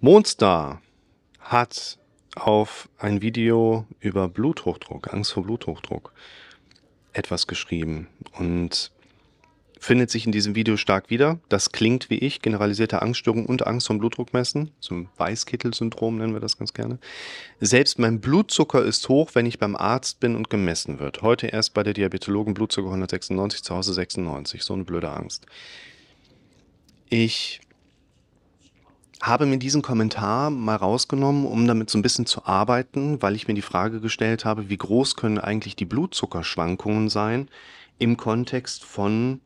Monster hat auf ein Video über Bluthochdruck, Angst vor Bluthochdruck, etwas geschrieben und findet sich in diesem Video stark wieder. Das klingt wie ich, generalisierte Angststörung und Angst vom Blutdruckmessen, so ein Weißkittel-Syndrom nennen wir das ganz gerne. Selbst mein Blutzucker ist hoch, wenn ich beim Arzt bin und gemessen wird. Heute erst bei der Diabetologen Blutzucker 196, zu Hause 96, so eine blöde Angst. Ich habe mir diesen Kommentar mal rausgenommen, um damit so ein bisschen zu arbeiten, weil ich mir die Frage gestellt habe, wie groß können eigentlich die Blutzuckerschwankungen sein im Kontext von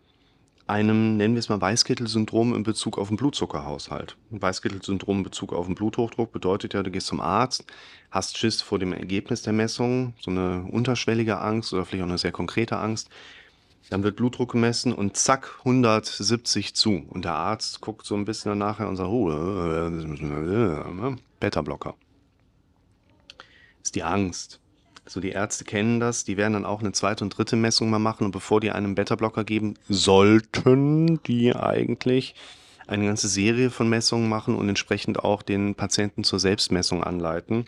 einem, nennen wir es mal Weißkittel-Syndrom in Bezug auf den Blutzuckerhaushalt. Weißkittel-Syndrom in Bezug auf den Bluthochdruck bedeutet ja, du gehst zum Arzt, hast Schiss vor dem Ergebnis der Messung, so eine unterschwellige Angst oder vielleicht auch eine sehr konkrete Angst. Dann wird Blutdruck gemessen und zack, 170 zu. Und der Arzt guckt so ein bisschen nachher und sagt, oh, äh, Beta-Blocker. Ist die Angst. Also die Ärzte kennen das, die werden dann auch eine zweite und dritte Messung mal machen und bevor die einen Beta-Blocker geben, sollten die eigentlich eine ganze Serie von Messungen machen und entsprechend auch den Patienten zur Selbstmessung anleiten.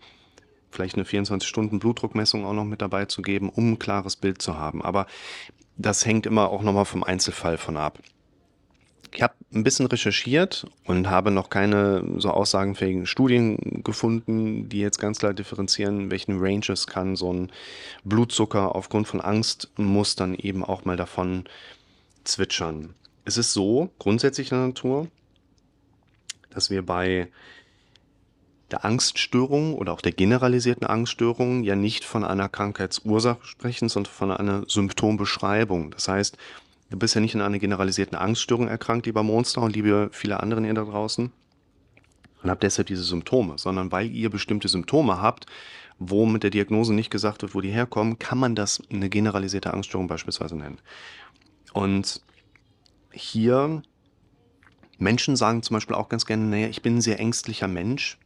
Vielleicht eine 24-Stunden-Blutdruckmessung auch noch mit dabei zu geben, um ein klares Bild zu haben. Aber das hängt immer auch nochmal vom Einzelfall von ab. Ich habe ein bisschen recherchiert und habe noch keine so aussagenfähigen Studien gefunden, die jetzt ganz klar differenzieren, welchen Ranges kann so ein Blutzucker aufgrund von Angstmustern eben auch mal davon zwitschern. Es ist so, grundsätzlich in der Natur, dass wir bei der Angststörung oder auch der generalisierten Angststörung ja nicht von einer Krankheitsursache sprechen, sondern von einer Symptombeschreibung. Das heißt, Du bist ja nicht in einer generalisierten Angststörung erkrankt, lieber Monster und liebe viele anderen ihr da draußen. Und habt deshalb diese Symptome, sondern weil ihr bestimmte Symptome habt, wo mit der Diagnose nicht gesagt wird, wo die herkommen, kann man das eine generalisierte Angststörung beispielsweise nennen. Und hier, Menschen sagen zum Beispiel auch ganz gerne, naja, ich bin ein sehr ängstlicher Mensch.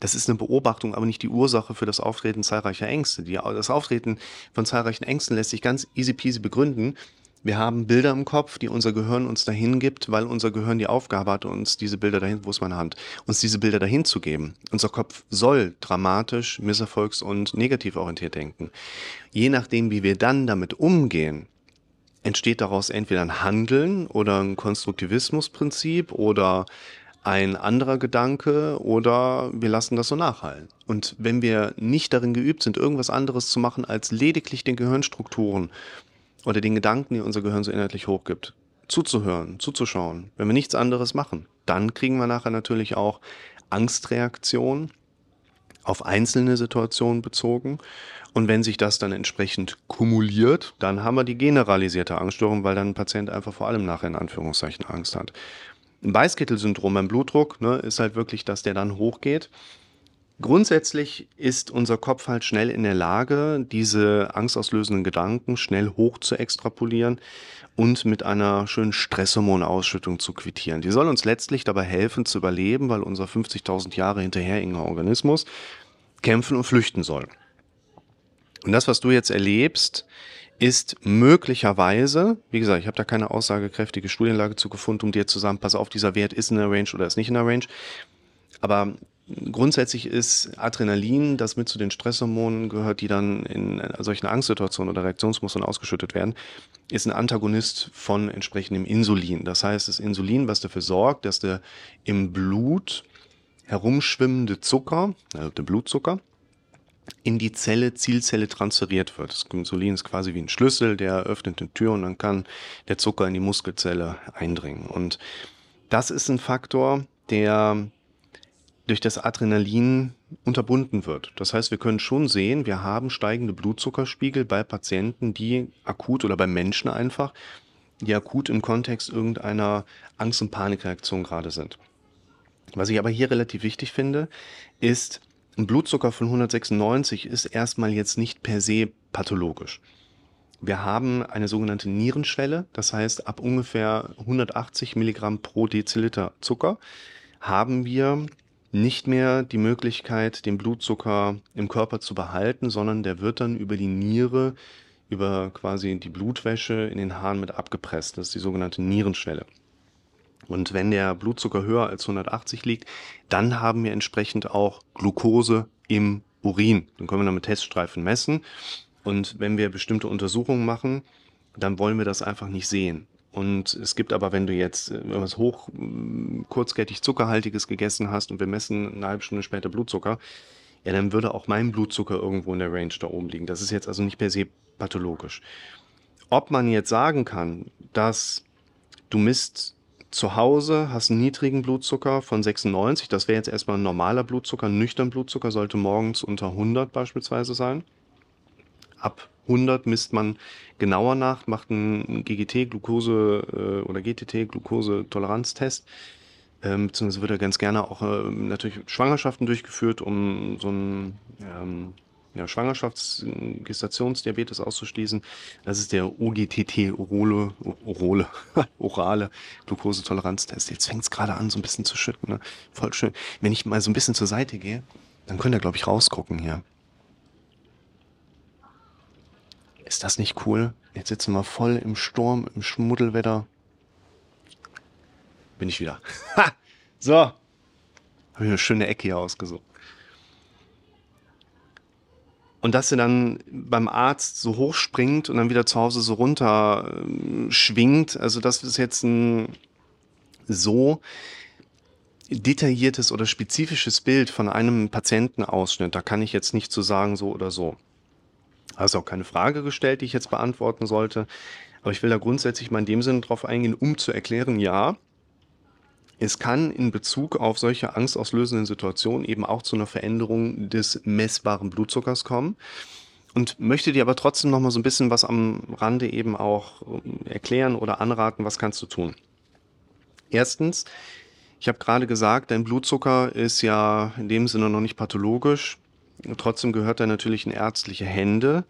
Das ist eine Beobachtung, aber nicht die Ursache für das Auftreten zahlreicher Ängste. Die, das Auftreten von zahlreichen Ängsten lässt sich ganz easy peasy begründen, wir haben Bilder im Kopf, die unser Gehirn uns dahin gibt, weil unser Gehirn die Aufgabe hat, uns diese Bilder dahin, wo ist meine Hand, uns diese Bilder dahin zu geben. Unser Kopf soll dramatisch, misserfolgs- und negativ orientiert denken. Je nachdem, wie wir dann damit umgehen, entsteht daraus entweder ein Handeln oder ein Konstruktivismusprinzip oder ein anderer Gedanke oder wir lassen das so nachhallen. Und wenn wir nicht darin geübt sind, irgendwas anderes zu machen, als lediglich den Gehirnstrukturen oder den Gedanken, die unser Gehirn so inhaltlich hochgibt, zuzuhören, zuzuschauen, wenn wir nichts anderes machen, dann kriegen wir nachher natürlich auch Angstreaktionen auf einzelne Situationen bezogen. Und wenn sich das dann entsprechend kumuliert, dann haben wir die generalisierte Angststörung, weil dann ein Patient einfach vor allem nachher in Anführungszeichen Angst hat. Ein Weißkittel-Syndrom beim Blutdruck ne, ist halt wirklich, dass der dann hochgeht. Grundsätzlich ist unser Kopf halt schnell in der Lage, diese angstauslösenden Gedanken schnell hoch zu extrapolieren und mit einer schönen Stresshormonausschüttung zu quittieren. Die soll uns letztlich dabei helfen zu überleben, weil unser 50.000 Jahre hinterherhängender Organismus kämpfen und flüchten soll. Und das, was du jetzt erlebst, ist möglicherweise, wie gesagt, ich habe da keine aussagekräftige Studienlage zu gefunden, um dir zu sagen, pass auf, dieser Wert ist in der Range oder ist nicht in der Range. Aber Grundsätzlich ist Adrenalin, das mit zu den Stresshormonen gehört, die dann in solchen Angstsituationen oder Reaktionsmustern ausgeschüttet werden, ist ein Antagonist von entsprechendem Insulin. Das heißt, das Insulin, was dafür sorgt, dass der im Blut herumschwimmende Zucker, also der Blutzucker, in die Zelle, Zielzelle transferiert wird. Das Insulin ist quasi wie ein Schlüssel, der öffnet eine Tür und dann kann der Zucker in die Muskelzelle eindringen. Und das ist ein Faktor, der durch das Adrenalin unterbunden wird. Das heißt, wir können schon sehen, wir haben steigende Blutzuckerspiegel bei Patienten, die akut oder bei Menschen einfach, die akut im Kontext irgendeiner Angst- und Panikreaktion gerade sind. Was ich aber hier relativ wichtig finde, ist, ein Blutzucker von 196 ist erstmal jetzt nicht per se pathologisch. Wir haben eine sogenannte Nierenschwelle, das heißt, ab ungefähr 180 Milligramm pro Deziliter Zucker haben wir nicht mehr die Möglichkeit, den Blutzucker im Körper zu behalten, sondern der wird dann über die Niere, über quasi die Blutwäsche in den Haaren mit abgepresst. Das ist die sogenannte Nierenschwelle. Und wenn der Blutzucker höher als 180 liegt, dann haben wir entsprechend auch Glucose im Urin. Dann können wir dann mit Teststreifen messen. Und wenn wir bestimmte Untersuchungen machen, dann wollen wir das einfach nicht sehen. Und es gibt aber, wenn du jetzt irgendwas hoch kurzkettig zuckerhaltiges gegessen hast und wir messen eine halbe Stunde später Blutzucker, ja, dann würde auch mein Blutzucker irgendwo in der Range da oben liegen. Das ist jetzt also nicht per se pathologisch. Ob man jetzt sagen kann, dass du misst zu Hause, hast einen niedrigen Blutzucker von 96, das wäre jetzt erstmal ein normaler Blutzucker, nüchtern Blutzucker sollte morgens unter 100 beispielsweise sein. Ab 100 misst man genauer nach, macht einen GGT, Glucose äh, oder GTT, Glucose-Toleranztest. Ähm, beziehungsweise wird er ganz gerne auch äh, natürlich Schwangerschaften durchgeführt, um so ein ähm, ja, Schwangerschaftsgestationsdiabetes auszuschließen. Das ist der OGTT, Orole, Orole, orale Glukosetoleranztest. Jetzt fängt es gerade an, so ein bisschen zu schütten. Ne? Voll schön. Wenn ich mal so ein bisschen zur Seite gehe, dann könnt ihr, glaube ich, rausgucken hier. Ist das nicht cool? Jetzt sitzen wir voll im Sturm, im Schmuddelwetter. Bin ich wieder. Ha! So. Habe ich eine schöne Ecke hier ausgesucht. Und dass sie dann beim Arzt so hoch springt und dann wieder zu Hause so runter äh, schwingt, also das ist jetzt ein so detailliertes oder spezifisches Bild von einem Patientenausschnitt. Da kann ich jetzt nicht zu so sagen, so oder so. Also auch keine Frage gestellt, die ich jetzt beantworten sollte. Aber ich will da grundsätzlich mal in dem Sinne drauf eingehen, um zu erklären, ja, es kann in Bezug auf solche angstauslösenden Situationen eben auch zu einer Veränderung des messbaren Blutzuckers kommen. Und möchte dir aber trotzdem noch mal so ein bisschen was am Rande eben auch ähm, erklären oder anraten, was kannst du tun. Erstens, ich habe gerade gesagt, dein Blutzucker ist ja in dem Sinne noch nicht pathologisch. Trotzdem gehört er natürlich in ärztliche Hände.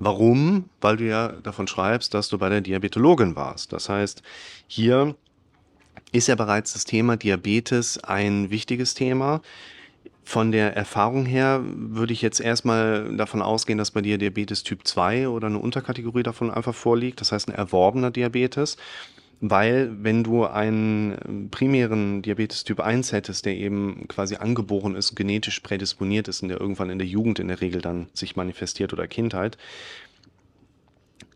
Warum? Weil du ja davon schreibst, dass du bei der Diabetologin warst. Das heißt, hier ist ja bereits das Thema Diabetes ein wichtiges Thema. Von der Erfahrung her würde ich jetzt erstmal davon ausgehen, dass bei dir Diabetes Typ 2 oder eine Unterkategorie davon einfach vorliegt, das heißt ein erworbener Diabetes. Weil wenn du einen primären Diabetes Typ 1 hättest, der eben quasi angeboren ist, genetisch prädisponiert ist und der irgendwann in der Jugend in der Regel dann sich manifestiert oder Kindheit,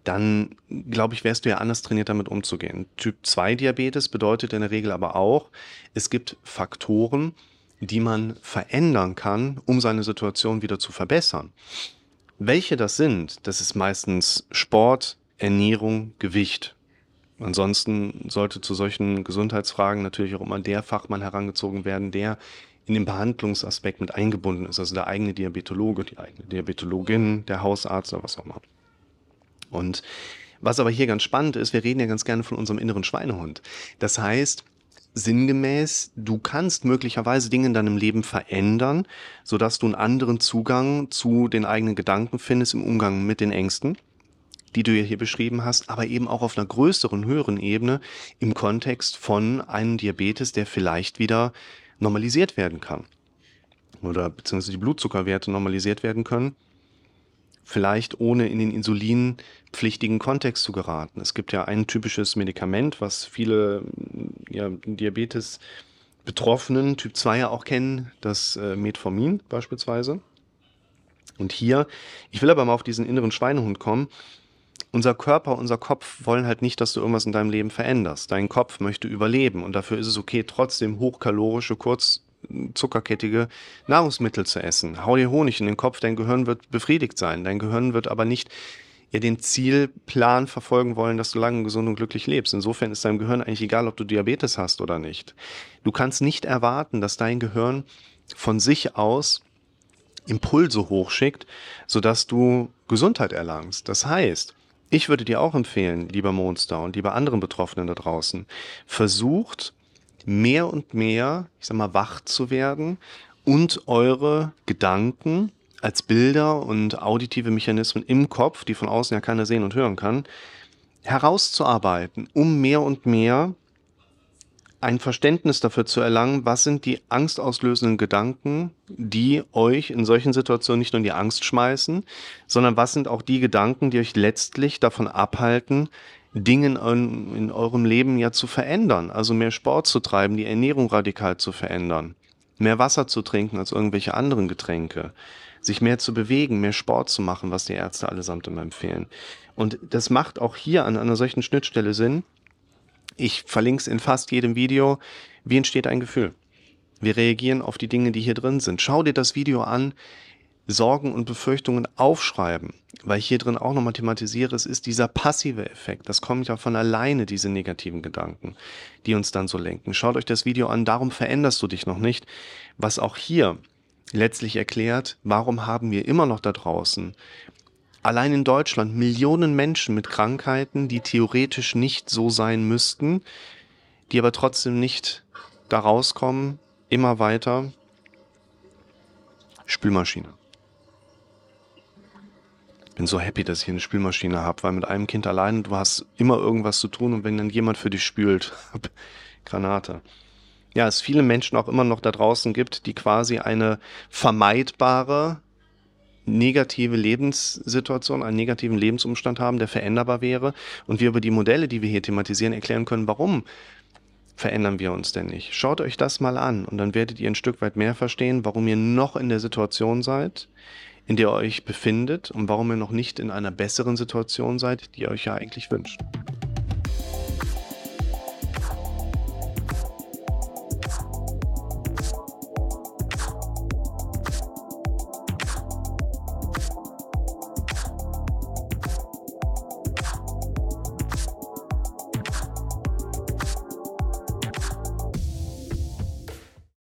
dann glaube ich, wärst du ja anders trainiert, damit umzugehen. Typ 2 Diabetes bedeutet in der Regel aber auch, es gibt Faktoren, die man verändern kann, um seine Situation wieder zu verbessern. Welche das sind, das ist meistens Sport, Ernährung, Gewicht. Ansonsten sollte zu solchen Gesundheitsfragen natürlich auch immer der Fachmann herangezogen werden, der in den Behandlungsaspekt mit eingebunden ist, also der eigene Diabetologe, die eigene Diabetologin, der Hausarzt oder was auch immer. Und was aber hier ganz spannend ist, wir reden ja ganz gerne von unserem inneren Schweinehund. Das heißt, sinngemäß, du kannst möglicherweise Dinge in deinem Leben verändern, sodass du einen anderen Zugang zu den eigenen Gedanken findest im Umgang mit den Ängsten, die du hier beschrieben hast, aber eben auch auf einer größeren, höheren Ebene im Kontext von einem Diabetes, der vielleicht wieder normalisiert werden kann. Oder beziehungsweise die Blutzuckerwerte normalisiert werden können vielleicht ohne in den insulinpflichtigen Kontext zu geraten. Es gibt ja ein typisches Medikament, was viele ja, Diabetes Betroffenen Typ 2 ja auch kennen, das äh, Metformin beispielsweise. Und hier, ich will aber mal auf diesen inneren Schweinehund kommen. Unser Körper, unser Kopf wollen halt nicht, dass du irgendwas in deinem Leben veränderst. Dein Kopf möchte überleben und dafür ist es okay, trotzdem hochkalorische, kurz zuckerkettige Nahrungsmittel zu essen. Hau dir Honig in den Kopf, dein Gehirn wird befriedigt sein. Dein Gehirn wird aber nicht ja, den Zielplan verfolgen wollen, dass du lange gesund und glücklich lebst. Insofern ist deinem Gehirn eigentlich egal, ob du Diabetes hast oder nicht. Du kannst nicht erwarten, dass dein Gehirn von sich aus Impulse hochschickt, sodass du Gesundheit erlangst. Das heißt, ich würde dir auch empfehlen, lieber Monster und lieber anderen Betroffenen da draußen, versucht mehr und mehr, ich sag mal, wach zu werden und eure Gedanken als Bilder und auditive Mechanismen im Kopf, die von außen ja keiner sehen und hören kann, herauszuarbeiten, um mehr und mehr ein Verständnis dafür zu erlangen, was sind die angstauslösenden Gedanken, die euch in solchen Situationen nicht nur in die Angst schmeißen, sondern was sind auch die Gedanken, die euch letztlich davon abhalten, Dingen in, in eurem Leben ja zu verändern. Also mehr Sport zu treiben, die Ernährung radikal zu verändern, mehr Wasser zu trinken als irgendwelche anderen Getränke, sich mehr zu bewegen, mehr Sport zu machen, was die Ärzte allesamt immer empfehlen. Und das macht auch hier an einer solchen Schnittstelle Sinn. Ich verlinke es in fast jedem Video. Wie entsteht ein Gefühl? Wir reagieren auf die Dinge, die hier drin sind. Schau dir das Video an. Sorgen und Befürchtungen aufschreiben, weil ich hier drin auch nochmal thematisiere, es ist dieser passive Effekt. Das kommt ja von alleine, diese negativen Gedanken, die uns dann so lenken. Schaut euch das Video an, darum veränderst du dich noch nicht. Was auch hier letztlich erklärt, warum haben wir immer noch da draußen allein in Deutschland Millionen Menschen mit Krankheiten, die theoretisch nicht so sein müssten, die aber trotzdem nicht da rauskommen, immer weiter. Spülmaschine. Bin so happy, dass ich eine Spülmaschine habe, weil mit einem Kind allein, du hast immer irgendwas zu tun und wenn dann jemand für dich spült, Granate. Ja, es viele Menschen auch immer noch da draußen gibt, die quasi eine vermeidbare negative Lebenssituation, einen negativen Lebensumstand haben, der veränderbar wäre und wir über die Modelle, die wir hier thematisieren, erklären können, warum verändern wir uns denn nicht? Schaut euch das mal an und dann werdet ihr ein Stück weit mehr verstehen, warum ihr noch in der Situation seid, in der ihr euch befindet und warum ihr noch nicht in einer besseren Situation seid, die ihr euch ja eigentlich wünscht.